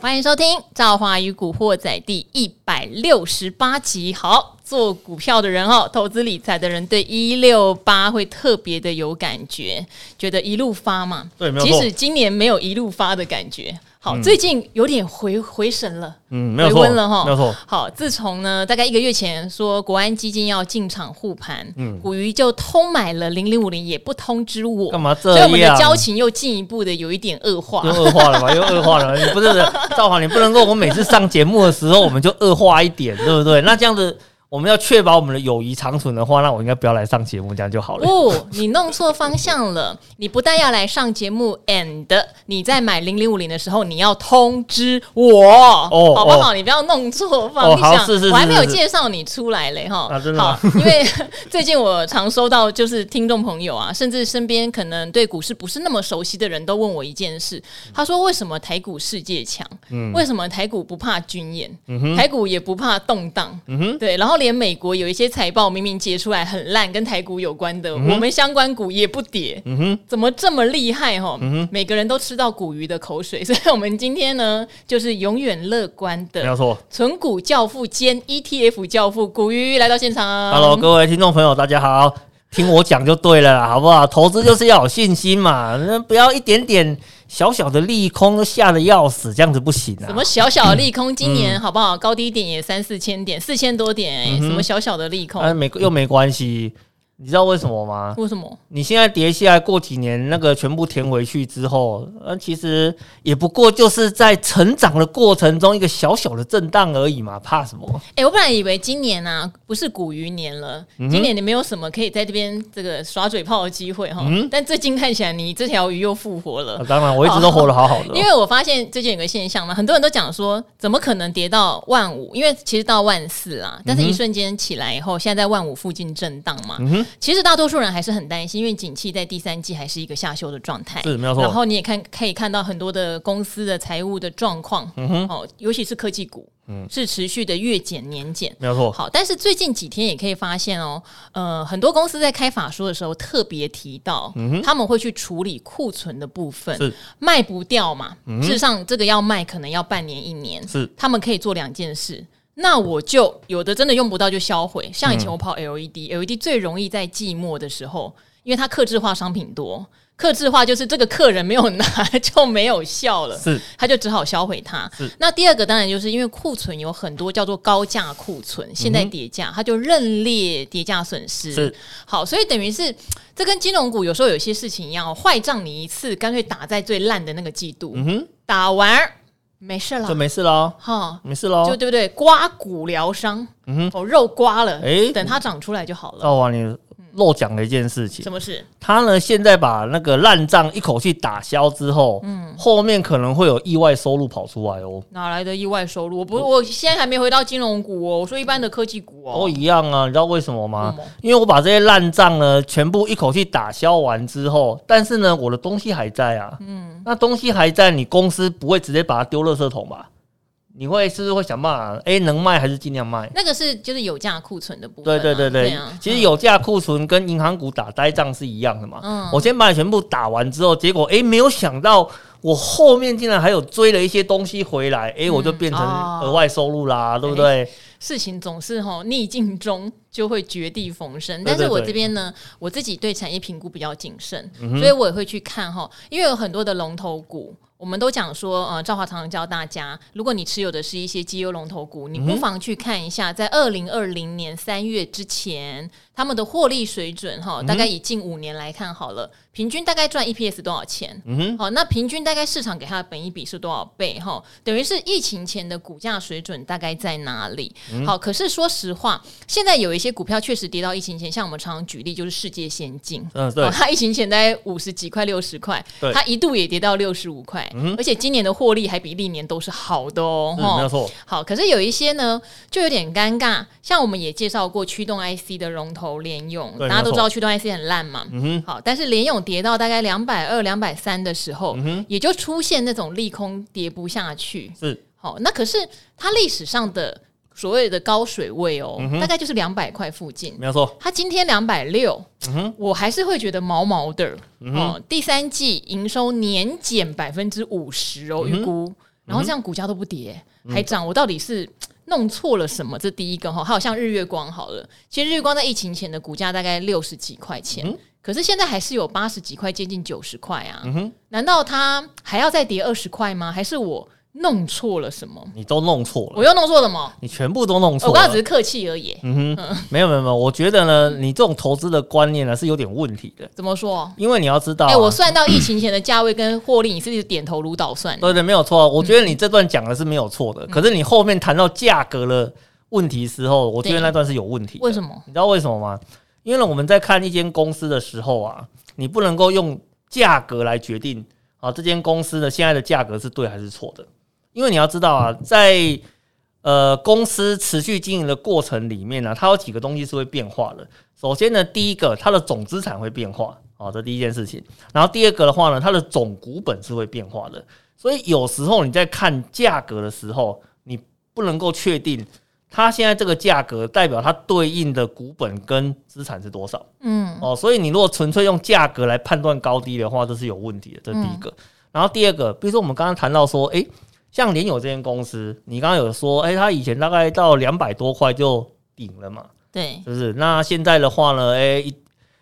欢迎收听《赵华与古惑仔》第一百六十八集。好，做股票的人哦，投资理财的人对一六八会特别的有感觉，觉得一路发嘛。对，没有。即使今年没有一路发的感觉。好，最近有点回回神了，嗯，没有回温了哈，没有错。好，自从呢，大概一个月前说国安基金要进场护盘，嗯，股鱼就通买了零零五零，也不通知我，干嘛这样？所以我们的交情又进一步的有一点恶化，又恶化了吧？又恶化了。你不是赵华，你不能够我每次上节目的时候我们就恶化一点，对不对？那这样子。我们要确保我们的友谊长存的话，那我应该不要来上节目，这样就好了。不、哦，你弄错方向了。你不但要来上节目，and 你在买零零五零的时候，你要通知我，哦、好不好、哦？你不要弄错方向。哦、是是是是，我还没有介绍你出来嘞，哈。啊，真的。好，因为 最近我常收到，就是听众朋友啊，甚至身边可能对股市不是那么熟悉的人都问我一件事，他说：为什么台股世界强？嗯，为什么台股不怕军演？台股也不怕动荡？嗯哼，对，然后。连美国有一些财报明明结出来很烂，跟台股有关的，嗯、我们相关股也不跌，嗯哼，怎么这么厉害哈？嗯哼，每个人都吃到股鱼的口水，所以我们今天呢，就是永远乐观的，没有错，存股教父兼 ETF 教父股鱼来到现场。Hello，各位听众朋友，大家好，听我讲就对了啦，好不好？投资就是要有信心嘛，那不要一点点。小小的利空都吓得要死，这样子不行啊！什么小小的利空？今年好不好？高低点也三四千点，四千多点，欸，哎，什么小小的利空？啊，没又没关系。你知道为什么吗？为什么？你现在跌下来，过几年那个全部填回去之后，呃，其实也不过就是在成长的过程中一个小小的震荡而已嘛，怕什么？哎、欸，我本来以为今年啊不是股鱼年了，嗯、今年你没有什么可以在这边这个耍嘴炮的机会哈。嗯。但最近看起来你这条鱼又复活了。啊、当然，我一直都活得好好的。因为我发现最近有个现象嘛，很多人都讲说，怎么可能跌到万五？因为其实到万四啊，但是一瞬间起来以后，现在在万五附近震荡嘛。其实大多数人。还是很担心，因为景气在第三季还是一个下修的状态，是没有错。然后你也看可以看到很多的公司的财务的状况，嗯哼，哦，尤其是科技股，嗯，是持续的月减年减，没有错。好，但是最近几天也可以发现哦，呃，很多公司在开法说的时候特别提到，嗯，他们会去处理库存的部分，是卖不掉嘛，嗯。事实上，这个要卖可能要半年一年，是他们可以做两件事。那我就有的真的用不到就销毁，像以前我跑 LED，LED、嗯、LED 最容易在寂寞的时候，因为它克制化商品多，克制化就是这个客人没有拿就没有效了，是，他就只好销毁它。是，那第二个当然就是因为库存有很多叫做高价库存，现在叠价，它就认列叠价损失。是，好，所以等于是这跟金融股有时候有些事情一样，坏账你一次干脆打在最烂的那个季度，嗯哼，打完。没事了，就没事了，哈，没事了，就对不对？刮骨疗伤，嗯哼，哦，肉刮了，哎，等它长出来就好了。哦，你。漏讲了一件事情，什么事？他呢，现在把那个烂账一口气打消之后，嗯，后面可能会有意外收入跑出来哦。哪来的意外收入？我不，我现在还没回到金融股哦。我说一般的科技股哦，都一样啊。你知道为什么吗？嗯、因为我把这些烂账呢全部一口气打消完之后，但是呢，我的东西还在啊。嗯，那东西还在，你公司不会直接把它丢垃圾桶吧？你会是不是会想办法？哎、欸，能卖还是尽量卖？那个是就是有价库存的部分、啊。对对对对，其实有价库存跟银行股打呆仗是一样的嘛。嗯，我先把你全部打完之后，结果哎、欸，没有想到我后面竟然还有追了一些东西回来，哎、欸，我就变成额外收入啦，嗯、对不对？欸、事情总是吼逆境中就会绝地逢生，但是我这边呢，我自己对产业评估比较谨慎、嗯，所以我也会去看哈，因为有很多的龙头股。我们都讲说，呃，赵华常常教大家，如果你持有的是一些绩优龙头股，你不妨去看一下，在二零二零年三月之前，他们的获利水准，哈，大概以近五年来看好了。平均大概赚 EPS 多少钱？嗯哼，好，那平均大概市场给它的本益比是多少倍？哈，等于是疫情前的股价水准大概在哪里？嗯、好，可是说实话，现在有一些股票确实跌到疫情前，像我们常常举例就是世界先进，嗯，对，它疫情前大概五十几块、六十块，它一度也跌到六十五块，嗯，而且今年的获利还比历年都是好的哦，没有错。好，可是有一些呢，就有点尴尬，像我们也介绍过驱动 IC 的龙头联勇，大家都知道驱动 IC 很烂嘛，好，但是联勇。跌到大概两百二、两百三的时候，嗯，也就出现那种利空跌不下去。是，好，那可是它历史上的所谓的高水位哦，嗯、大概就是两百块附近。没有错，它今天两百六，我还是会觉得毛毛的。嗯、哦，第三季营收年减百分之五十哦，预估。然后这样股价都不跌，嗯、还涨，我到底是弄错了什么？这第一个哈，还有像日月光好了，其实日月光在疫情前的股价大概六十几块钱，嗯、可是现在还是有八十几块，接近九十块啊。嗯、哼难道它还要再跌二十块吗？还是我？弄错了什么？你都弄错了，我又弄错什么？你全部都弄错了。我刚刚只是客气而已。嗯哼，没有没有没有，我觉得呢，你这种投资的观念呢是有点问题的。怎么说？因为你要知道，哎，我算到疫情前的价位跟获利，你是点头如捣蒜？对对，没有错。我觉得你这段讲的是没有错的，可是你后面谈到价格的问题时候，我觉得那段是有问题。为什么？你知道为什么吗？因为呢，我们在看一间公司的时候啊，你不能够用价格来决定啊，这间公司的现在的价格是对还是错的。因为你要知道啊，在呃公司持续经营的过程里面呢、啊，它有几个东西是会变化的。首先呢，第一个，它的总资产会变化，啊，这第一件事情。然后第二个的话呢，它的总股本是会变化的。所以有时候你在看价格的时候，你不能够确定它现在这个价格代表它对应的股本跟资产是多少。嗯，哦，所以你如果纯粹用价格来判断高低的话，这是有问题的。这是第一个。然后第二个，比如说我们刚刚谈到说，诶。像联友这间公司，你刚刚有说，哎、欸，它以前大概到两百多块就顶了嘛？对，是不是？那现在的话呢，哎、欸，一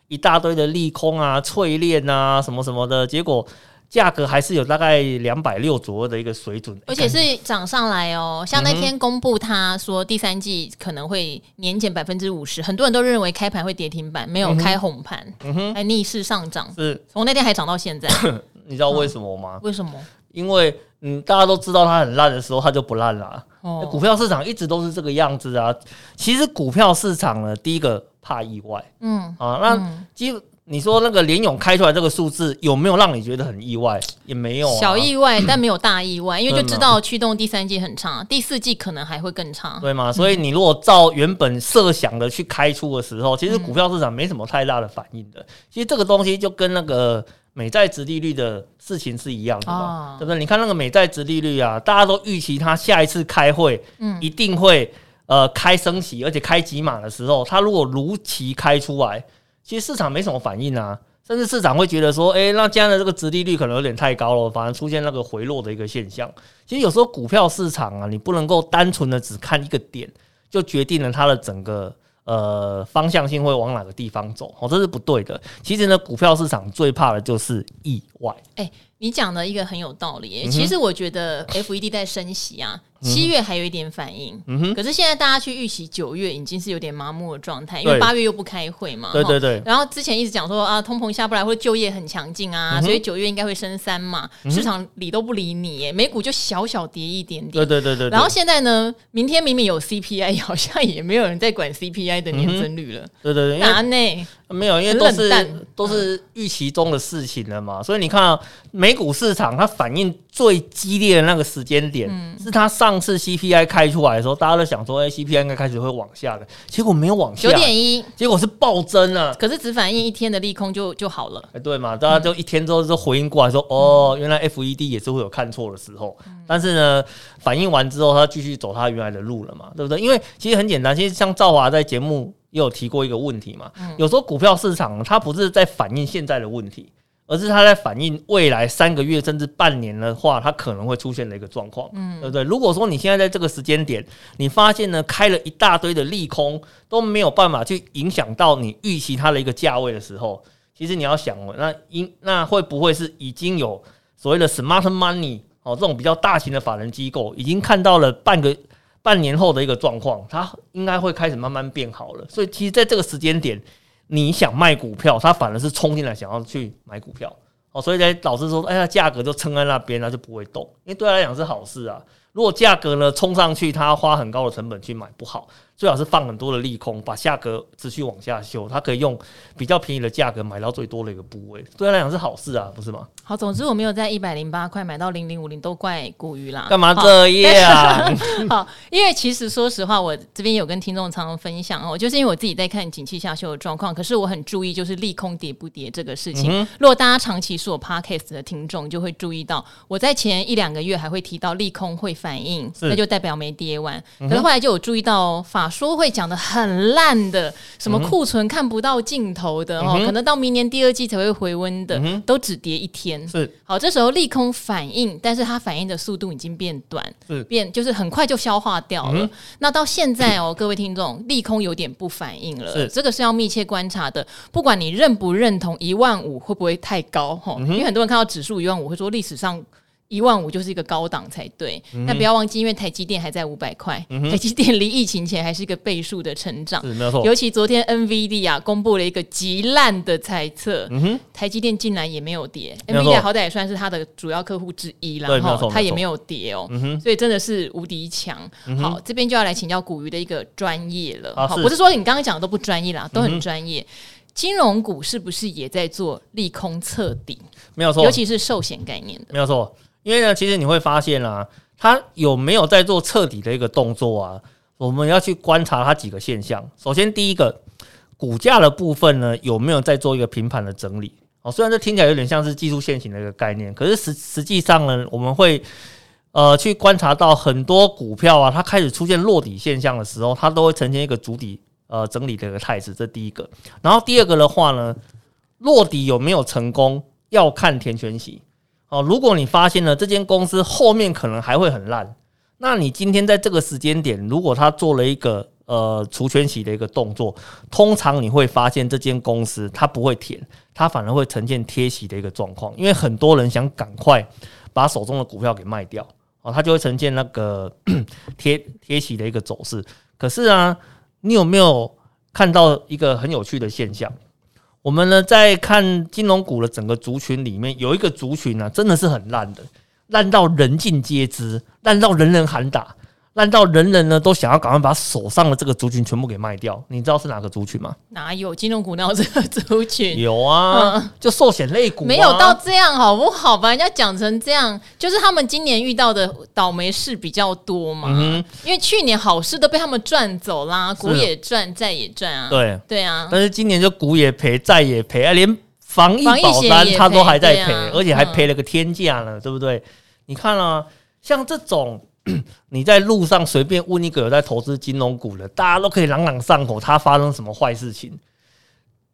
一大堆的利空啊、淬炼啊，什么什么的，结果价格还是有大概两百六左右的一个水准，而且是涨上来哦。像那天公布他说第三季可能会年减百分之五十，很多人都认为开盘会跌停板，没有开红盘，嗯哼，还逆势上涨，是从那天还涨到现在。你知道为什么吗？嗯、为什么？因为嗯，大家都知道它很烂的时候，它就不烂了。哦，股票市场一直都是这个样子啊。其实股票市场呢，第一个怕意外。嗯啊，那基你说那个联勇开出来这个数字有没有让你觉得很意外？也没有，小意外，但没有大意外，因为就知道驱动第三季很差，第四季可能还会更差，对吗？所以你如果照原本设想的去开出的时候，其实股票市场没什么太大的反应的。其实这个东西就跟那个。美债值利率的事情是一样的嘛？哦、对不对？你看那个美债值利率啊，大家都预期它下一次开会，嗯，一定会呃开升息，而且开几码的时候，它如果如期开出来，其实市场没什么反应啊，甚至市场会觉得说，诶，那这样的这个值利率可能有点太高了，反而出现那个回落的一个现象。其实有时候股票市场啊，你不能够单纯的只看一个点，就决定了它的整个。呃，方向性会往哪个地方走？哦，这是不对的。其实呢，股票市场最怕的就是意外。欸，你讲的一个很有道理。嗯、其实我觉得 FED 在升息啊。七月还有一点反应，嗯哼，可是现在大家去预期九月已经是有点麻木的状态，因为八月又不开会嘛，对对对。然后之前一直讲说啊，通膨下不来或者就业很强劲啊，所以九月应该会升三嘛，市场理都不理你，耶，美股就小小跌一点点，对对对对。然后现在呢，明天明明有 CPI，好像也没有人在管 CPI 的年增率了，对对对，哪内？没有，因为都是都是预期中的事情了嘛，所以你看啊，美股市场它反应最激烈的那个时间点，是它上次 CPI 开出来的时候，大家都想说，哎，CPI 应该开始会往下的，结果没有往下，九点一，结果是暴增啊，可是只反映一天的利空就就好了，哎，对嘛，大家就一天之后就回应过来说，哦，原来 FED 也是会有看错的时候，但是呢，反应完之后，它继续走它原来的路了嘛，对不对？因为其实很简单，其实像赵华在节目。也有提过一个问题嘛，有时候股票市场它不是在反映现在的问题，而是它在反映未来三个月甚至半年的话，它可能会出现的一个状况，嗯，对不对？如果说你现在在这个时间点，你发现呢开了一大堆的利空都没有办法去影响到你预期它的一个价位的时候，其实你要想，那应那会不会是已经有所谓的 smart money 哦这种比较大型的法人机构已经看到了半个。半年后的一个状况，它应该会开始慢慢变好了。所以，其实在这个时间点，你想卖股票，他反而是冲进来想要去买股票。哦，所以呢老师说，哎呀，价格就撑在那边，那就不会动，因为对他来讲是好事啊。如果价格呢冲上去，他花很高的成本去买，不好。最好是放很多的利空，把价格持续往下修，它可以用比较便宜的价格买到最多的一个部位，对他来讲是好事啊，不是吗？好，总之我没有在一百零八块买到零零五零，都怪古鱼啦。干嘛这样？好，因为其实说实话，我这边有跟听众常常分享哦，就是因为我自己在看景气下修的状况，可是我很注意就是利空跌不跌这个事情。嗯、如果大家长期是我 Podcast 的听众，就会注意到我在前一两个月还会提到利空会反应，是那就代表没跌完。可是后来就有注意到法。法说会讲的很烂的，什么库存看不到尽头的哦，可能到明年第二季才会回温的，都只跌一天。是好，这时候利空反应，但是它反应的速度已经变短，是变就是很快就消化掉了。那到现在哦，各位听众，利空有点不反应了，是这个是要密切观察的。不管你认不认同一万五会不会太高哈，因为很多人看到指数一万五会说历史上。一万五就是一个高档才对，那、嗯、不要忘记，因为台积电还在五百块，嗯、台积电离疫情前还是一个倍数的成长，是没错。尤其昨天 NVIDIA 啊公布了一个极烂的猜测，嗯、哼。台积电竟然也没有跌，NVIDIA 好歹也算是它的主要客户之一了，然后它也没有跌哦，嗯、所以真的是无敌强。嗯、好，这边就要来请教古鱼的一个专业了，啊、好，是。不是说你刚刚讲的都不专业啦，都很专业。嗯、金融股是不是也在做利空测底？没有错，尤其是寿险概念的，没有错。因为呢，其实你会发现啊，它有没有在做彻底的一个动作啊？我们要去观察它几个现象。首先，第一个，股价的部分呢，有没有在做一个平盘的整理？哦，虽然这听起来有点像是技术线型的一个概念，可是实实际上呢，我们会呃去观察到很多股票啊，它开始出现落底现象的时候，它都会呈现一个主底呃整理的一个态势。这第一个。然后第二个的话呢，落底有没有成功，要看填权息。哦，如果你发现了这间公司后面可能还会很烂，那你今天在这个时间点，如果他做了一个呃除权息的一个动作，通常你会发现这间公司它不会填，它反而会呈现贴息的一个状况，因为很多人想赶快把手中的股票给卖掉，哦，它就会呈现那个 贴贴息的一个走势。可是啊，你有没有看到一个很有趣的现象？我们呢，在看金融股的整个族群里面，有一个族群呢、真的是很烂的，烂到人尽皆知，烂到人人喊打。烂到人人呢都想要赶快把手上的这个族群全部给卖掉，你知道是哪个族群吗？哪有金融股哪有这个族群？有啊，嗯、就寿险类股、啊。没有到这样好不好？把人家讲成这样，就是他们今年遇到的倒霉事比较多嘛。嗯、哼因为去年好事都被他们赚走啦，股也赚，债也赚啊。对对啊，但是今年就股也赔，债也赔啊，连防疫保单他都还在赔，啊、而且还赔了个天价呢，嗯、对不对？你看啊，像这种。你在路上随便问一个有在投资金融股的，大家都可以朗朗上口，它发生什么坏事情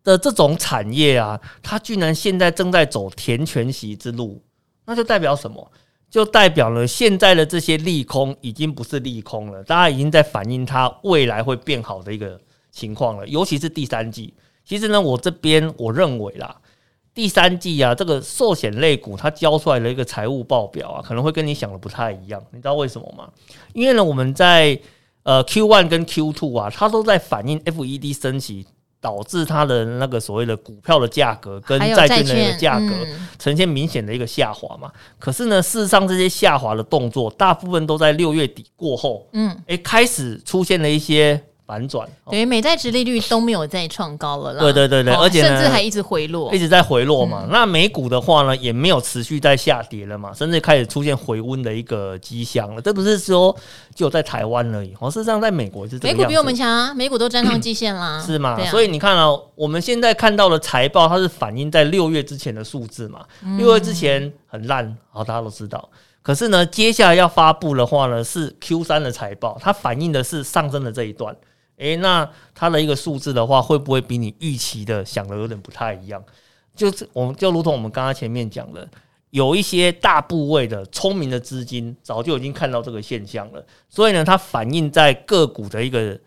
的这种产业啊，它居然现在正在走填权息之路，那就代表什么？就代表了现在的这些利空已经不是利空了，大家已经在反映它未来会变好的一个情况了，尤其是第三季。其实呢，我这边我认为啦。第三季啊，这个寿险类股它交出来的一个财务报表啊，可能会跟你想的不太一样。你知道为什么吗？因为呢，我们在呃 Q one 跟 Q two 啊，它都在反映 FED 升息导致它的那个所谓的股票的价格跟债券的价格呈现明显的一个下滑嘛。可是呢，事实上这些下滑的动作，大部分都在六月底过后，嗯，诶，开始出现了一些。反转，等于美债殖利率都没有再创高了啦。对对对对，而且甚至还一直回落，一直在回落嘛。嗯、那美股的话呢，也没有持续在下跌了嘛，甚至开始出现回温的一个迹象了。这不是说就在台湾而已，哦，事实上在美国是这样。美股比我们强啊，美股都站上季线啦，是吗？啊、所以你看啊，我们现在看到的财报，它是反映在六月之前的数字嘛。六月之前很烂，好，大家都知道。可是呢，接下来要发布的话呢，是 Q 三的财报，它反映的是上升的这一段。诶，那它的一个数字的话，会不会比你预期的想的有点不太一样？就是我们就如同我们刚刚前面讲的，有一些大部位的聪明的资金早就已经看到这个现象了，所以呢，它反映在个股的一个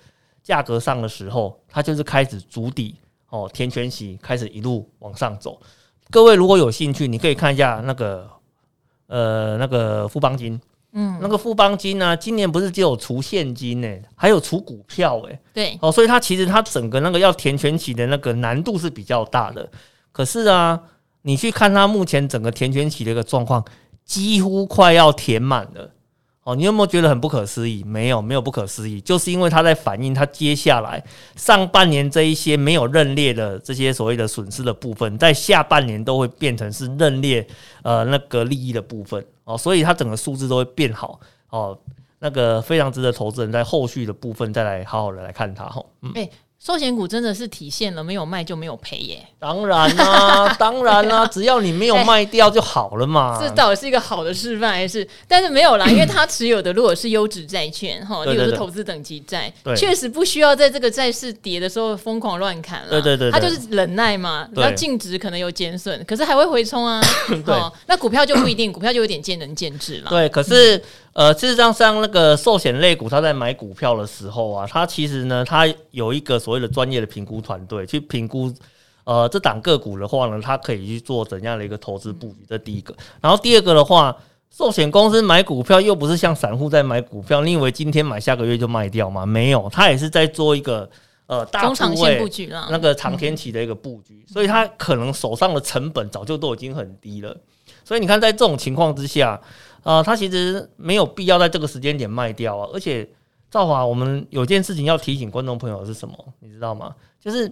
价格上的时候，它就是开始筑底哦，填权息开始一路往上走。各位如果有兴趣，你可以看一下那个呃那个富邦金。嗯，那个富邦金呢、啊，今年不是只有除现金呢、欸，还有除股票哎、欸。对，哦，所以它其实它整个那个要填全起的那个难度是比较大的。可是啊，你去看它目前整个填全起的一个状况，几乎快要填满了。哦，你有没有觉得很不可思议？没有，没有不可思议，就是因为它在反映它接下来上半年这一些没有认列的这些所谓的损失的部分，在下半年都会变成是认列呃那个利益的部分哦，所以它整个数字都会变好哦，那个非常值得投资人在后续的部分再来好好的来看它哈。嗯，寿险股真的是体现了没有卖就没有赔耶？当然啦、啊，当然啦、啊，只要你没有卖掉就好了嘛。这到底是一个好的示范还是？但是没有啦，因为他持有的如果是优质债券哈，例如是投资等级债，确实不需要在这个债市跌的时候疯狂乱砍了。对对对，他就是忍耐嘛，然后净值可能有减损，可是还会回冲啊。对，那股票就不一定，股票就有点见仁见智了。对，可是。呃，事实上，像那个寿险类股，他在买股票的时候啊，他其实呢，他有一个所谓的专业的评估团队去评估，呃，这档个股的话呢，他可以去做怎样的一个投资布局，这第一个。然后第二个的话，寿险公司买股票又不是像散户在买股票，你以为今天买下个月就卖掉吗？没有，他也是在做一个呃大中长线布局了，那个长天期的一个布局，所以他可能手上的成本早就都已经很低了。所以你看，在这种情况之下。啊、呃，他其实没有必要在这个时间点卖掉啊，而且赵华，我们有件事情要提醒观众朋友是什么？你知道吗？就是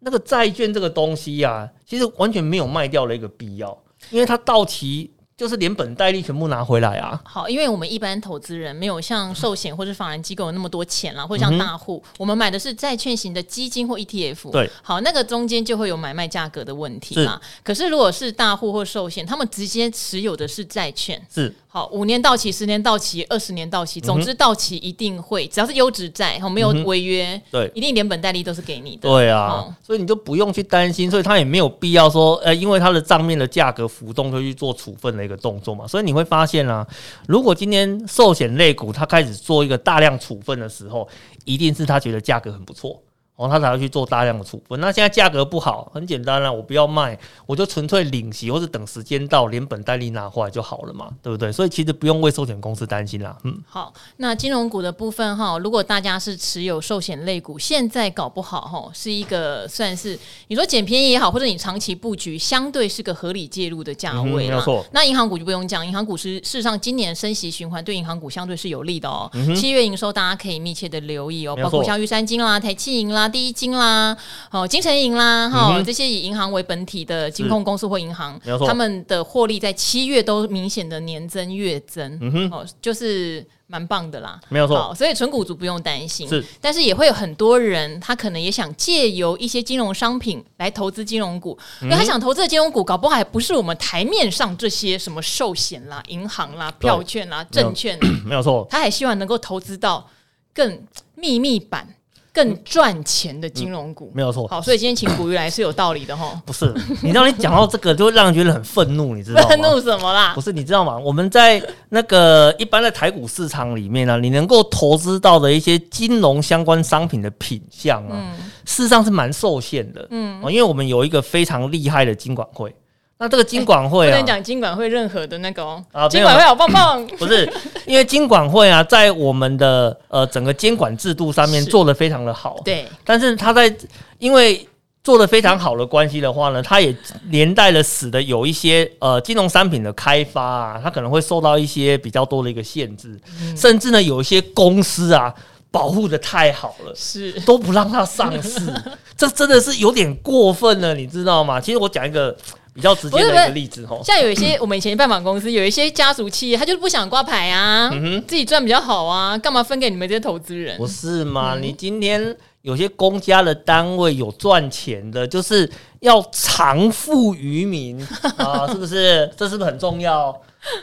那个债券这个东西呀、啊，其实完全没有卖掉的一个必要，因为它到期。就是连本带利全部拿回来啊！好，因为我们一般投资人没有像寿险或者法人机构有那么多钱啦，或者像大户，嗯、我们买的是债券型的基金或 ETF。对，好，那个中间就会有买卖价格的问题嘛。可是如果是大户或寿险，他们直接持有的是债券。是。好，五年到期，十年到期，二十年到期，总之到期一定会，只要是优质债，哈，没有违约，对，一定连本带利都是给你的。对啊，所以你就不用去担心，所以他也没有必要说，呃，因为他的账面的价格浮动就去做处分的一个动作嘛。所以你会发现啊，如果今天寿险类股它开始做一个大量处分的时候，一定是他觉得价格很不错。然后他才会去做大量的处分。那现在价格不好，很简单啊，我不要卖，我就纯粹领息，或者等时间到，连本带利拿回来就好了嘛，对不对？所以其实不用为寿险公司担心啦。嗯，好，那金融股的部分哈，如果大家是持有寿险类股，现在搞不好哈，是一个算是你说捡便宜也好，或者你长期布局，相对是个合理介入的价位没错。那银行股就不用讲，银行股是事实上今年升息循环对银行股相对是有利的哦。七、月营收大家可以密切的留意哦，包括像玉山金啦、台企银啦。第一金啦，哦，金城银啦，哈、嗯，这些以银行为本体的金控公司或银行，他们的获利在七月都明显的年增月增，嗯哼，哦，就是蛮棒的啦，没有错。所以纯股族不用担心，是，但是也会有很多人，他可能也想借由一些金融商品来投资金融股，嗯、因为他想投资的金融股，搞不好还不是我们台面上这些什么寿险啦、银行啦、票券啦、证券，没有错，他还希望能够投资到更秘密版。更赚钱的金融股、嗯、没有错，好，所以今天请古鱼来是有道理的哈。不是，你知道你讲到这个就会让人觉得很愤怒，你知道吗？愤怒什么啦？不是，你知道吗？我们在那个一般的台股市场里面呢、啊，你能够投资到的一些金融相关商品的品项啊，嗯、事实上是蛮受限的。嗯，因为我们有一个非常厉害的金管会。那这个金管会啊，不能讲金管会任何的那个哦。啊，金管会好棒棒。不是，因为金管会啊，在我们的呃整个监管制度上面做的非常的好。对。但是他在因为做的非常好的关系的话呢，它也连带了使得有一些呃金融商品的开发啊，它可能会受到一些比较多的一个限制，嗯、甚至呢有一些公司啊保护的太好了，是都不让它上市，这真的是有点过分了，你知道吗？其实我讲一个。比较直接的一个例子哦，像有一些 我们以前拜访公司，有一些家族企业，他就是不想挂牌啊，嗯、哼自己赚比较好啊，干嘛分给你们这些投资人？不是吗？嗯、你今天有些公家的单位有赚钱的，就是要偿富于民 啊，是不是？这是不是很重要？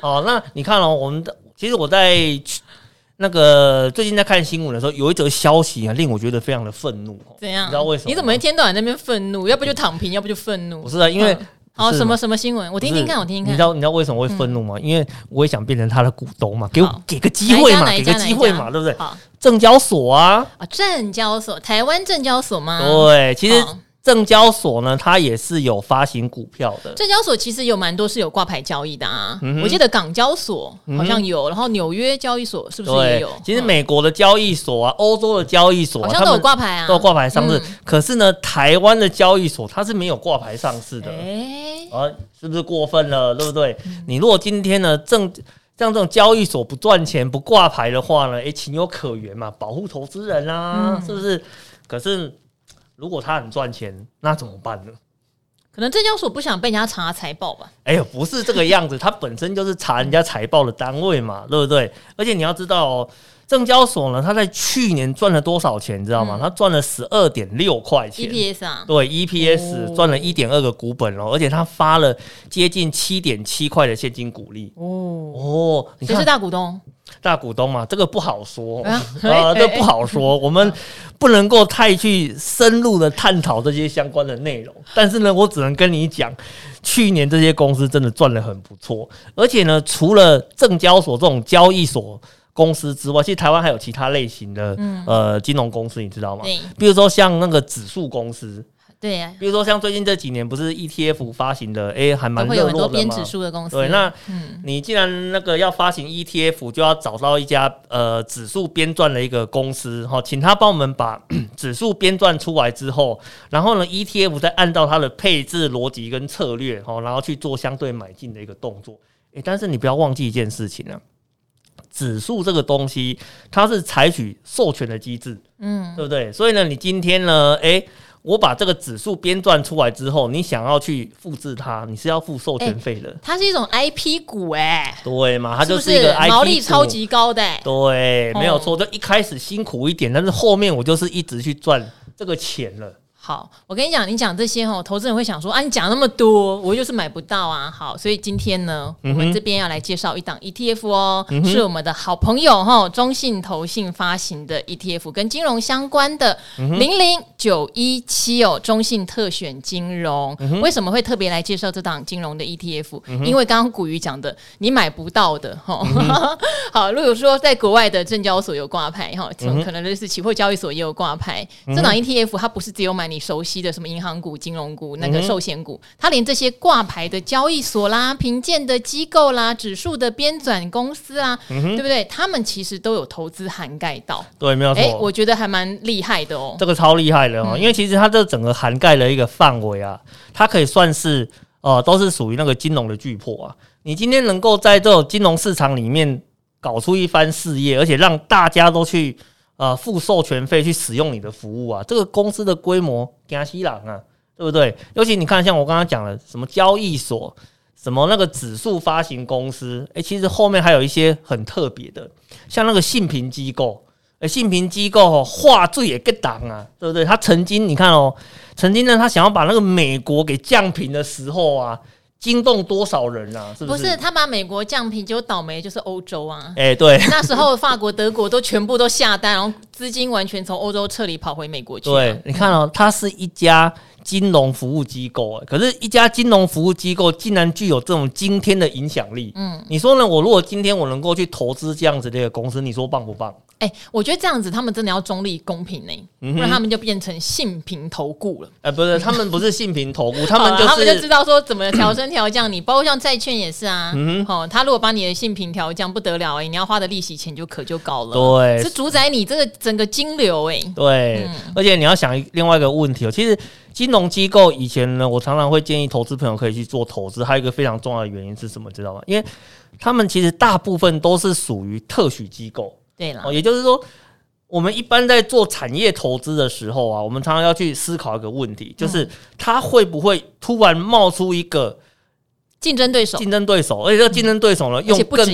哦，那你看哦，我们的其实我在那个最近在看新闻的时候，有一则消息啊，令我觉得非常的愤怒。怎样？你知道为什么？你怎么一天到晚在那边愤怒？要不就躺平，要不就愤怒？不是啊，因为。嗯哦，什么什么新闻？我听听看，我听听看。你知道你知道为什么会愤怒吗？因为我也想变成他的股东嘛，给我给个机会嘛，给个机会嘛，对不对？好，证交所啊，啊，证交所，台湾证交所吗？对，其实。证交所呢，它也是有发行股票的。证交所其实有蛮多是有挂牌交易的啊，嗯、我记得港交所好像有，嗯、然后纽约交易所是不是也有？其实美国的交易所啊，欧、嗯、洲的交易所、啊、好像都有挂牌啊，都有挂牌上市。嗯、可是呢，台湾的交易所它是没有挂牌上市的。哎、欸，啊，是不是过分了？对不对？嗯、你如果今天呢，证像这种交易所不赚钱不挂牌的话呢，哎、欸，情有可原嘛，保护投资人啊，嗯、是不是？可是。如果他很赚钱，那怎么办呢？可能证交所不想被人家查财报吧？哎呦，不是这个样子，它本身就是查人家财报的单位嘛，对不对？而且你要知道哦。证交所呢，他在去年赚了多少钱，你知道吗？他赚了十二点六块钱，EPS 啊，对，EPS 赚了一点二个股本哦，而且他发了接近七点七块的现金股利哦哦，谁是大股东？大股东嘛，这个不好说 啊，这不好说，我们不能够太去深入的探讨这些相关的内容。但是呢，我只能跟你讲，去年这些公司真的赚得很不错，而且呢，除了证交所这种交易所。公司之外，其实台湾还有其他类型的、嗯、呃金融公司，你知道吗？对，比如说像那个指数公司，对呀、啊，比如说像最近这几年不是 ETF 发行的，哎、欸，还蛮。会有很多编指数的公司。对，那、嗯、你既然那个要发行 ETF，就要找到一家呃指数编撰的一个公司哈，请他帮我们把 指数编撰出来之后，然后呢 ETF 再按照它的配置逻辑跟策略哈，然后去做相对买进的一个动作。哎、欸，但是你不要忘记一件事情啊。指数这个东西，它是采取授权的机制，嗯，对不对？所以呢，你今天呢，诶，我把这个指数编撰出来之后，你想要去复制它，你是要付授权费的。它是一种 IP 股，哎，对嘛？它就是一个 IP 股，毛利超级高的，对，没有错。就一开始辛苦一点，但是后面我就是一直去赚这个钱了。好，我跟你讲，你讲这些哦，投资人会想说啊，你讲那么多，我就是买不到啊。好，所以今天呢，嗯、我们这边要来介绍一档 ETF 哦，嗯、是我们的好朋友哈，中信投信发行的 ETF，跟金融相关的零零九一七哦，中信特选金融。嗯、为什么会特别来介绍这档金融的 ETF？、嗯、因为刚刚古鱼讲的，你买不到的哈。嗯、好，如果说在国外的证交所有挂牌哈，可能就是期货交易所也有挂牌，嗯、这档 ETF 它不是只有买你。熟悉的什么银行股、金融股、那个寿险股，它连这些挂牌的交易所啦、评鉴的机构啦、指数的编纂公司啊，对不对？他们其实都有投资涵盖到。对，没有错。哎我觉得还蛮厉害的哦。这个超厉害因为其实它这整个涵盖了一个范围啊，它可以算是呃，都是属于那个金融的巨破啊。你今天能够在这种金融市场里面搞出一番事业，而且让大家都去。呃，付授权费去使用你的服务啊，这个公司的规模惊死人啊，对不对？尤其你看，像我刚刚讲的，什么交易所，什么那个指数发行公司，诶、欸，其实后面还有一些很特别的，像那个信评机构，信评机构话最也更挡啊，对不对？他曾经你看哦，曾经呢，他想要把那个美国给降评的时候啊。惊动多少人啊？是不是？不是他把美国降评，结果倒霉就是欧洲啊！哎、欸，对，那时候法国、德国都全部都下单，然后资金完全从欧洲撤离，跑回美国去。对，你看哦，他是一家金融服务机构，哎，可是，一家金融服务机构竟然具有这种惊天的影响力。嗯，你说呢？我如果今天我能够去投资这样子的一个公司，你说棒不棒？哎、欸，我觉得这样子，他们真的要中立公平呢、欸，嗯、不然他们就变成信评投顾了。哎、欸，不是，他们不是信评投顾，他们就是他们就知道说怎么调升调降你，包括像债券也是啊。嗯他如果把你的信评调降不得了哎、欸，你要花的利息钱就可就高了。对，是主宰你这个整个金流哎、欸。对，嗯、而且你要想另外一个问题哦，其实金融机构以前呢，我常常会建议投资朋友可以去做投资，还有一个非常重要的原因是什么，知道吗？因为他们其实大部分都是属于特许机构。对了，也就是说，我们一般在做产业投资的时候啊，我们常常要去思考一个问题，就是它会不会突然冒出一个竞争对手？竞争对手，而且这个竞争对手呢，用更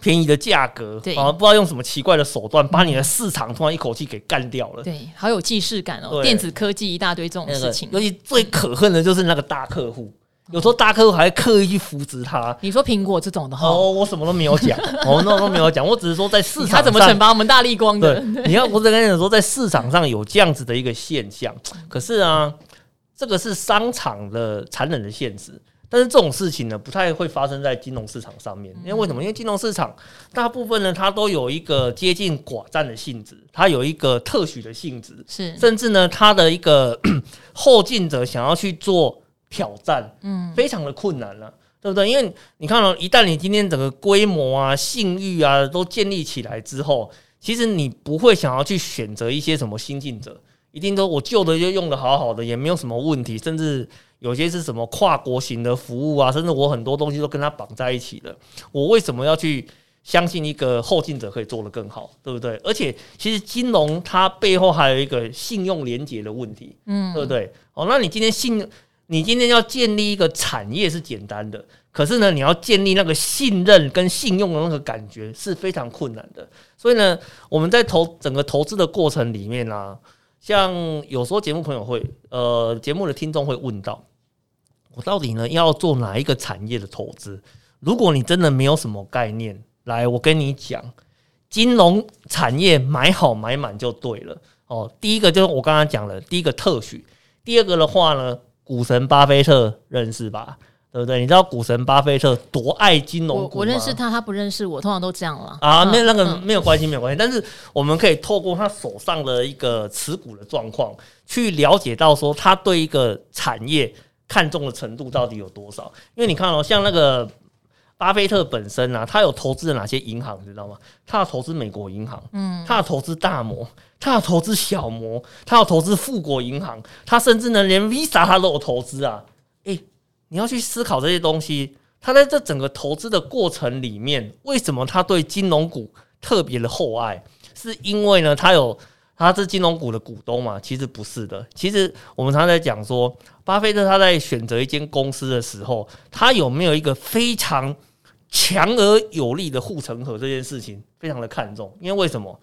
便宜的价格，对，啊，不知道用什么奇怪的手段，把你的市场突然一口气给干掉了。对，好有既视感哦，电子科技一大堆这种事情，尤其最可恨的就是那个大客户。有时候大客户还刻意去扶植他。你说苹果这种的话，哦，我什么都没有讲，哦，那都没有讲，我只是说在市场上，他怎么惩罚我们大力光的？对，你要我只跟你说，在市场上有这样子的一个现象，可是啊，这个是商场的残忍的现实。但是这种事情呢，不太会发生在金融市场上面，因为为什么？因为金融市场大部分呢，它都有一个接近寡占的性质，它有一个特许的性质，是，甚至呢，它的一个 后进者想要去做。挑战，嗯，非常的困难了，对不对？因为你看到，一旦你今天整个规模啊、信誉啊都建立起来之后，其实你不会想要去选择一些什么新进者，一定都我旧的就用的好好的，也没有什么问题，甚至有些是什么跨国型的服务啊，甚至我很多东西都跟它绑在一起的，我为什么要去相信一个后进者可以做得更好，对不对？而且其实金融它背后还有一个信用连结的问题，嗯，对不对？哦，那你今天信。你今天要建立一个产业是简单的，可是呢，你要建立那个信任跟信用的那个感觉是非常困难的。所以呢，我们在投整个投资的过程里面啊，像有时候节目朋友会，呃，节目的听众会问到，我到底呢要做哪一个产业的投资？如果你真的没有什么概念，来，我跟你讲，金融产业买好买满就对了哦。第一个就是我刚刚讲的，第一个特许，第二个的话呢。股神巴菲特认识吧？对不对？你知道股神巴菲特多爱金融股？我，我认识他，他不认识我，通常都这样了啊。没有那个没有关系，没有关系。但是我们可以透过他手上的一个持股的状况，去了解到说他对一个产业看重的程度到底有多少。因为你看哦，像那个巴菲特本身啊，他有投资的哪些银行，你知道吗？他要投资美国银行，嗯，他要投资大摩。他要投资小摩，他要投资富国银行，他甚至呢连 Visa 他都有投资啊！诶，你要去思考这些东西，他在这整个投资的过程里面，为什么他对金融股特别的厚爱？是因为呢，他有他是金融股的股东嘛？其实不是的，其实我们常在讲说，巴菲特他在选择一间公司的时候，他有没有一个非常强而有力的护城河？这件事情非常的看重，因为为什么？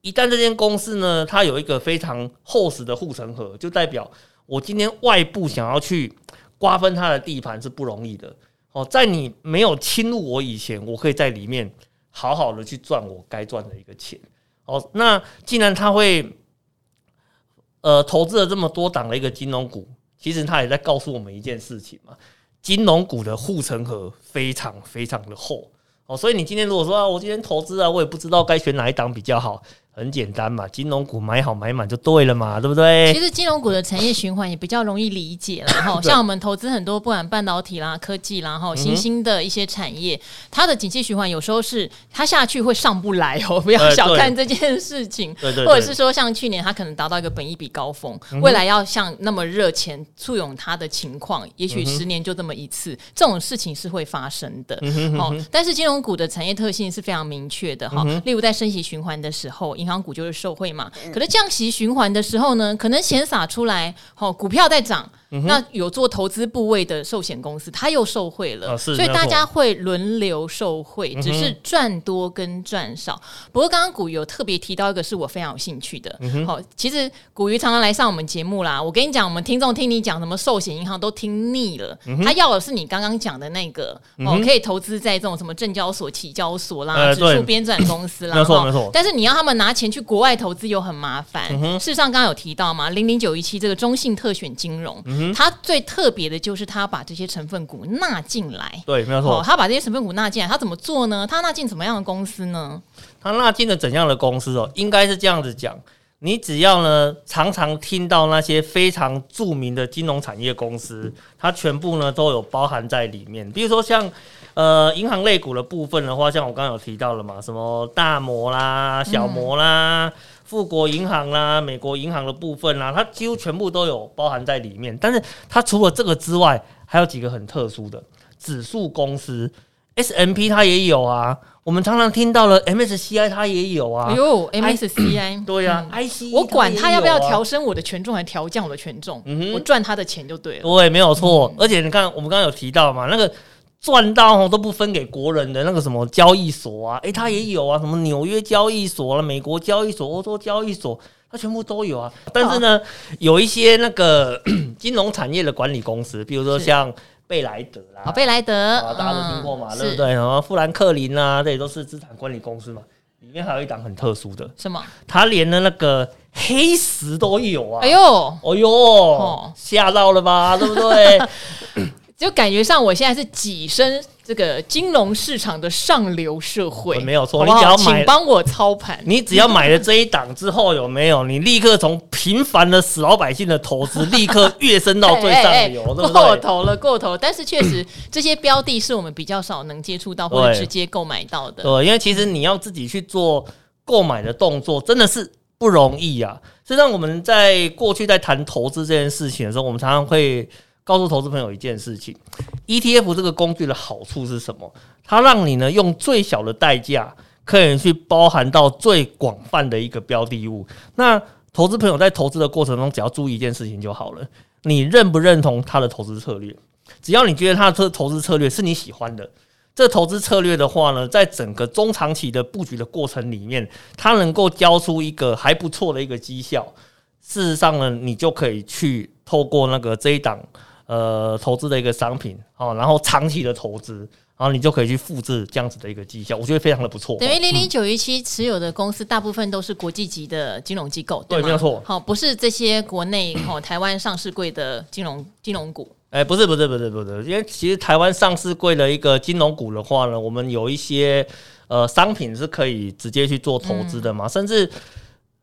一旦这间公司呢，它有一个非常厚实的护城河，就代表我今天外部想要去瓜分它的地盘是不容易的。哦，在你没有侵入我以前，我可以在里面好好的去赚我该赚的一个钱。哦，那既然他会呃投资了这么多档的一个金融股，其实他也在告诉我们一件事情嘛，金融股的护城河非常非常的厚。哦，所以你今天如果说啊，我今天投资啊，我也不知道该选哪一档比较好。很简单嘛，金融股买好买满就对了嘛，对不对？其实金融股的产业循环也比较容易理解了哈。像我们投资很多，不管半导体啦、科技啦，哈，新兴的一些产业，它的景气循环有时候是它下去会上不来哦，不要小看这件事情。对对。或者是说，像去年它可能达到一个本益比高峰，未来要像那么热钱簇拥它的情况，也许十年就这么一次，这种事情是会发生的。好，但是金融股的产业特性是非常明确的哈。例如在升息循环的时候。银行股就是受惠嘛，可是降息循环的时候呢，可能钱撒出来，好，股票在涨。嗯、那有做投资部位的寿险公司，它又受贿了，哦、所以大家会轮流受惠，只是赚多跟赚少。嗯、不过刚刚古鱼有特别提到一个是我非常有兴趣的，好、嗯，其实古鱼常常来上我们节目啦。我跟你讲，我们听众听你讲什么寿险银行都听腻了，嗯、他要的是你刚刚讲的那个哦，可以投资在这种什么证交所、期交所啦、呃、指数编纂公司啦，没错没错。但是你要他们拿钱去国外投资又很麻烦。嗯、事实上刚刚有提到嘛，零零九一七这个中信特选金融。嗯它最特别的就是他把这些成分股纳进来，对，没有错。他把这些成分股纳进来，他怎么做呢？他纳进什么样的公司呢？他纳进了怎样的公司哦？应该是这样子讲，你只要呢常常听到那些非常著名的金融产业公司，它全部呢都有包含在里面。比如说像呃银行类股的部分的话，像我刚刚有提到了嘛，什么大摩啦、小摩啦。富国银行啦，美国银行的部分啦，它几乎全部都有包含在里面。但是它除了这个之外，还有几个很特殊的指数公司，S&P 它也有啊。我们常常听到了 MSCI 它也有啊。哎呦，MSCI 对呀，ICE 我管它要不要调升我的权重，还调降我的权重，嗯哼，我赚它的钱就对了。对，没有错。嗯、而且你看，我们刚刚有提到嘛，那个。赚到哦都不分给国人的那个什么交易所啊，诶、欸，它也有啊，什么纽约交易所啊、美国交易所、欧洲交易所，它全部都有啊。但是呢，有一些那个 金融产业的管理公司，比如说像贝莱德啦，贝莱德啊，大家都听过嘛，对不对？然后富兰克林啊，这也都是资产管理公司嘛。里面还有一档很特殊的，什么？它连的那个黑石都有啊！哎呦，哎呦，吓到了吧？对不对？就感觉上，我现在是跻身这个金融市场的上流社会，没有错。你只要买，请帮我操盘。你只要买了这一档之后，有没有？你立刻从平凡的死老百姓的投资，立刻跃升到最上流，对不对？过头了，过头。但是确实，这些标的是我们比较少能接触到或者直接购买到的。对，因为其实你要自己去做购买的动作，真的是不容易啊。实际上，我们在过去在谈投资这件事情的时候，我们常常会。告诉投资朋友一件事情，ETF 这个工具的好处是什么？它让你呢用最小的代价，可以去包含到最广泛的一个标的物。那投资朋友在投资的过程中，只要注意一件事情就好了，你认不认同他的投资策略？只要你觉得他的投投资策略是你喜欢的，这投资策略的话呢，在整个中长期的布局的过程里面，它能够交出一个还不错的一个绩效。事实上呢，你就可以去透过那个这一档呃投资的一个商品哦，然后长期的投资。然后你就可以去复制这样子的一个绩效，我觉得非常的不错。等于零零九一七持有的公司大部分都是国际级的金融机构，对，对，没有错。好，不是这些国内 哦台湾上市贵的金融金融股。哎，不是，不是，不是，不是，因为其实台湾上市贵的一个金融股的话呢，我们有一些呃商品是可以直接去做投资的嘛，嗯、甚至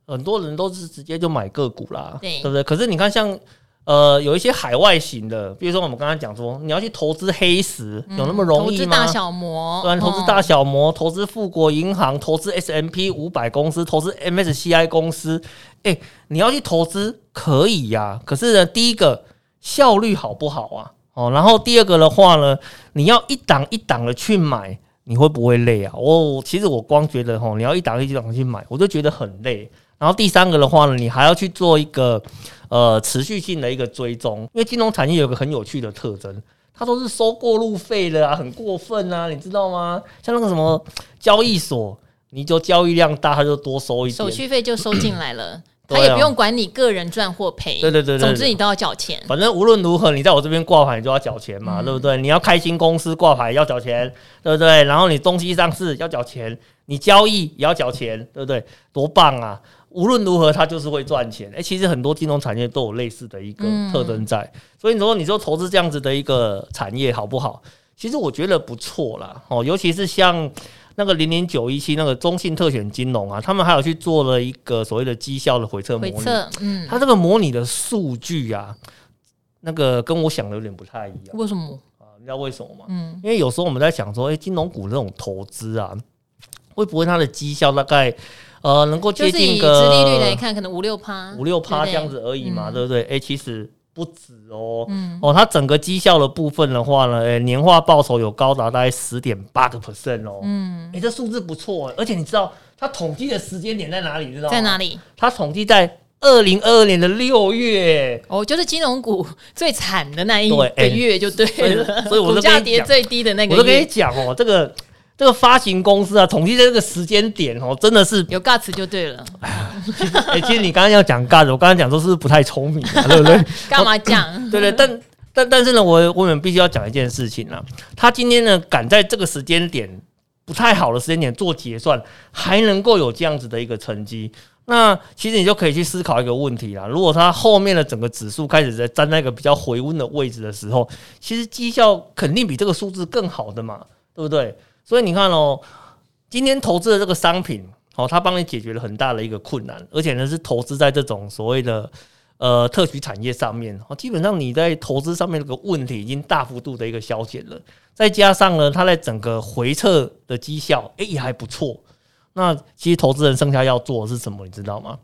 很多人都是直接就买个股啦，对，对不对？可是你看像。呃，有一些海外型的，比如说我们刚刚讲说，你要去投资黑石，嗯、有那么容易吗？投资大小摩，对，投资大小摩，投资富国银行，投资 S M P 五百公司，投资 MSCI 公司，哎、欸，你要去投资可以呀、啊，可是呢，第一个效率好不好啊？哦，然后第二个的话呢，你要一档一档的去买，你会不会累啊？我其实我光觉得吼，你要一档一档的去买，我就觉得很累。然后第三个的话呢，你还要去做一个。呃，持续性的一个追踪，因为金融产业有个很有趣的特征，它都是收过路费的啊，很过分啊，你知道吗？像那个什么交易所，你就交易量大，它就多收一点，手续费就收进来了，它也不用管你个人赚或赔，对对对，总之你都要缴钱。反正无论如何，你在我这边挂牌，你就要缴钱嘛，对不对？你要开新公司挂牌要缴钱，对不对？然后你东西上市要缴钱，你交易也要缴钱，对不对？多棒啊！无论如何，它就是会赚钱。哎、欸，其实很多金融产业都有类似的一个特征在，嗯、所以你说你说投资这样子的一个产业好不好？其实我觉得不错啦。哦，尤其是像那个零零九一七那个中信特选金融啊，他们还有去做了一个所谓的绩效的回测模拟。嗯，它这个模拟的数据啊，那个跟我想的有点不太一样。为什么？啊，你知道为什么吗？嗯，因为有时候我们在想说，哎、欸，金融股这种投资啊，会不会它的绩效大概？呃，能够接近个殖利率来看，可能五六趴，五六趴这样子而已嘛，对不对？哎，其实不止哦，嗯哦，它整个绩效的部分的话呢，哎，年化报酬有高达大概十点八个 percent 哦，嗯，哎，这数字不错，而且你知道它统计的时间点在哪里？知道在哪里？它统计在二零二二年的六月，哦，就是金融股 最惨的那一个月，就对了，所以我股价跌最低的那个月，我都跟你讲哦，这个。这个发行公司啊，统计在这个时间点哦，真的是有 guts 就对了。其实，哎，其实你刚刚要讲 guts，我刚刚讲说是不太聪明，对不对？干嘛讲？对对，但但但是呢，我我们必须要讲一件事情啊。他今天呢，赶在这个时间点不太好的时间点做结算，还能够有这样子的一个成绩，那其实你就可以去思考一个问题啦。如果他后面的整个指数开始在站在一个比较回温的位置的时候，其实绩效肯定比这个数字更好的嘛，对不对？所以你看哦，今天投资的这个商品，哦，它帮你解决了很大的一个困难，而且呢是投资在这种所谓的呃特许产业上面，哦，基本上你在投资上面这个问题已经大幅度的一个消减了，再加上呢，它在整个回撤的绩效，诶也还不错。那其实投资人剩下要做的是什么，你知道吗？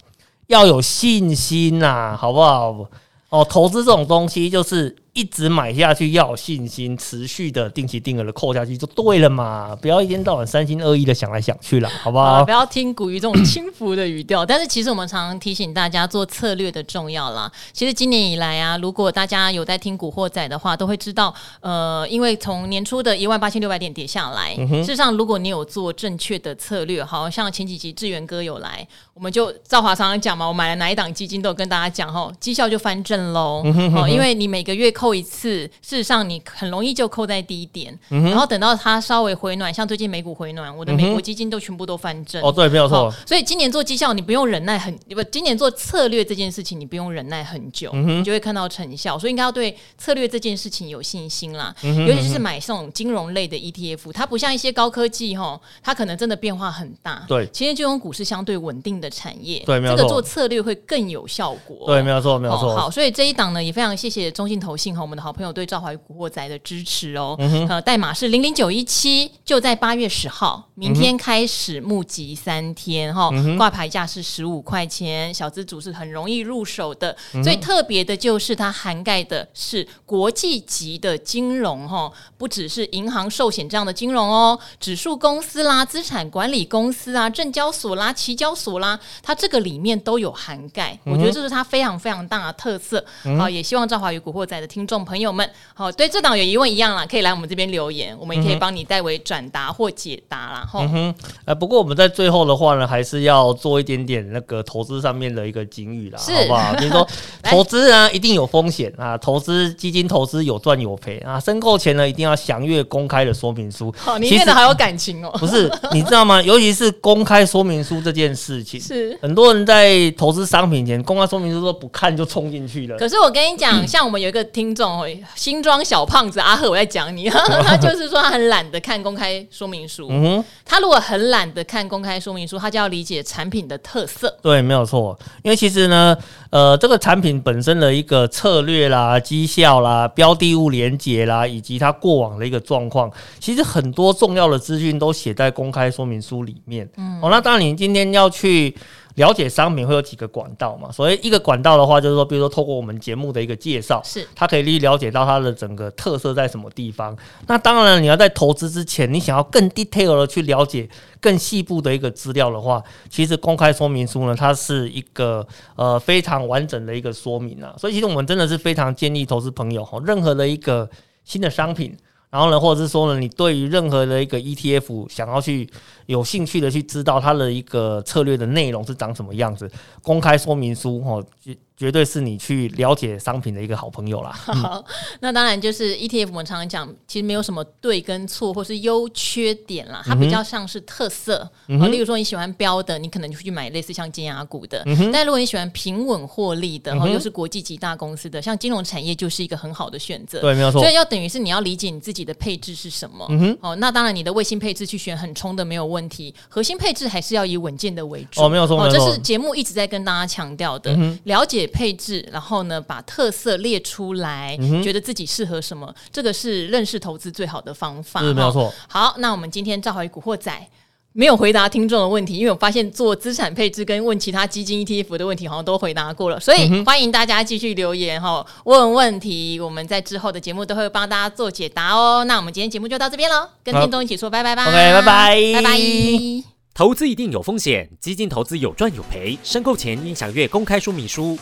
要有信心呐，好不好？哦，投资这种东西就是。一直买下去，要有信心，持续的定期定额的扣下去就对了嘛，不要一天到晚三心二意的想来想去了，好不好？啊、不要听古鱼这种轻浮的语调。但是其实我们常常提醒大家做策略的重要啦。其实今年以来啊，如果大家有在听古惑仔的话，都会知道，呃，因为从年初的一万八千六百点跌下来，嗯、事实上如果你有做正确的策略，好像前几集志源哥有来，我们就赵华常常讲嘛，我买了哪一档基金都有跟大家讲哈，绩效就翻正喽。哦、嗯，因为你每个月扣。扣一次，事实上你很容易就扣在低点，嗯、然后等到它稍微回暖，像最近美股回暖，我的美国基金都全部都翻正。哦，对，没有错。所以今年做绩效，你不用忍耐很不，今年做策略这件事情，你不用忍耐很久，嗯、你就会看到成效。所以应该要对策略这件事情有信心啦，尤其是买这种金融类的 ETF，它不像一些高科技哈，它可能真的变化很大。对，其实金融股是相对稳定的产业，对，没有错。这个做策略会更有效果。对，没有错，没有错。好，所以这一档呢，也非常谢谢中信投信。哈我们的好朋友对赵华与古惑仔的支持哦。嗯、呃，代码是零零九一七，就在八月十号，明天开始募集三天哈，挂、嗯、牌价是十五块钱，小资组是很容易入手的。嗯、最特别的就是它涵盖的是国际级的金融哈，不只是银行、寿险这样的金融哦，指数公司啦、资产管理公司啊、证交所啦、期交所啦，它这个里面都有涵盖。嗯、我觉得这是它非常非常大的特色。好、嗯，也希望赵华与古惑仔的听众朋友们，好，对这档有疑问一样啦，可以来我们这边留言，我们也可以帮你代为转达或解答啦。嗯哼，呃，不过我们在最后的话呢，还是要做一点点那个投资上面的一个警语啦，好不好？比 如说投资啊，一定有风险啊，投资基金投资有赚有赔啊，申购前呢，一定要详阅公开的说明书。好，你念的好有感情哦。不是，你知道吗？尤其是公开说明书这件事情，是很多人在投资商品前，公开说明书都不看就冲进去了。可是我跟你讲，像我们有一个听众，新装小胖子阿赫，我在讲你，他就是说他很懒得看公开说明书。嗯哼，他如果很懒得看公开说明书，他就要理解产品的特色。对，没有错。因为其实呢，呃，这个产品本身的一个策略啦、绩效啦、标的物连接啦，以及它过往的一个状况，其实很多重要的资讯都写在公开说明书里面。嗯，哦，那当然你今天要去。了解商品会有几个管道嘛？所以一个管道的话，就是说，比如说透过我们节目的一个介绍，是它可以去了解到它的整个特色在什么地方。那当然，你要在投资之前，你想要更 detail 的去了解更细部的一个资料的话，其实公开说明书呢，它是一个呃非常完整的一个说明啊。所以其实我们真的是非常建议投资朋友哈，任何的一个新的商品。然后呢，或者是说呢，你对于任何的一个 ETF 想要去有兴趣的去知道它的一个策略的内容是长什么样子，公开说明书哦。绝绝对是你去了解商品的一个好朋友啦。好，那当然就是 ETF，我们常常讲，其实没有什么对跟错，或是优缺点啦，它比较像是特色。嗯、例如说你喜欢标的，你可能就会去买类似像尖牙股的。嗯、但如果你喜欢平稳获利的，然后又是国际级大公司的，像金融产业就是一个很好的选择。对，没有错。所以要等于是你要理解你自己的配置是什么。嗯哦，那当然你的卫星配置去选很冲的没有问题，核心配置还是要以稳健的为主。哦，没有错，哦，这是节目一直在跟大家强调的，嗯、了解。配置，然后呢，把特色列出来，嗯、觉得自己适合什么，这个是认识投资最好的方法。是没有错。好，那我们今天召回古惑仔没有回答听众的问题，因为我发现做资产配置跟问其他基金 ETF 的问题好像都回答过了，所以欢迎大家继续留言哈，问问题，我们在之后的节目都会帮大家做解答哦。那我们今天节目就到这边喽，跟听众一起说拜拜吧。OK，拜拜，拜拜。投资一定有风险，基金投资有赚有赔，申购前应详阅公开说明书。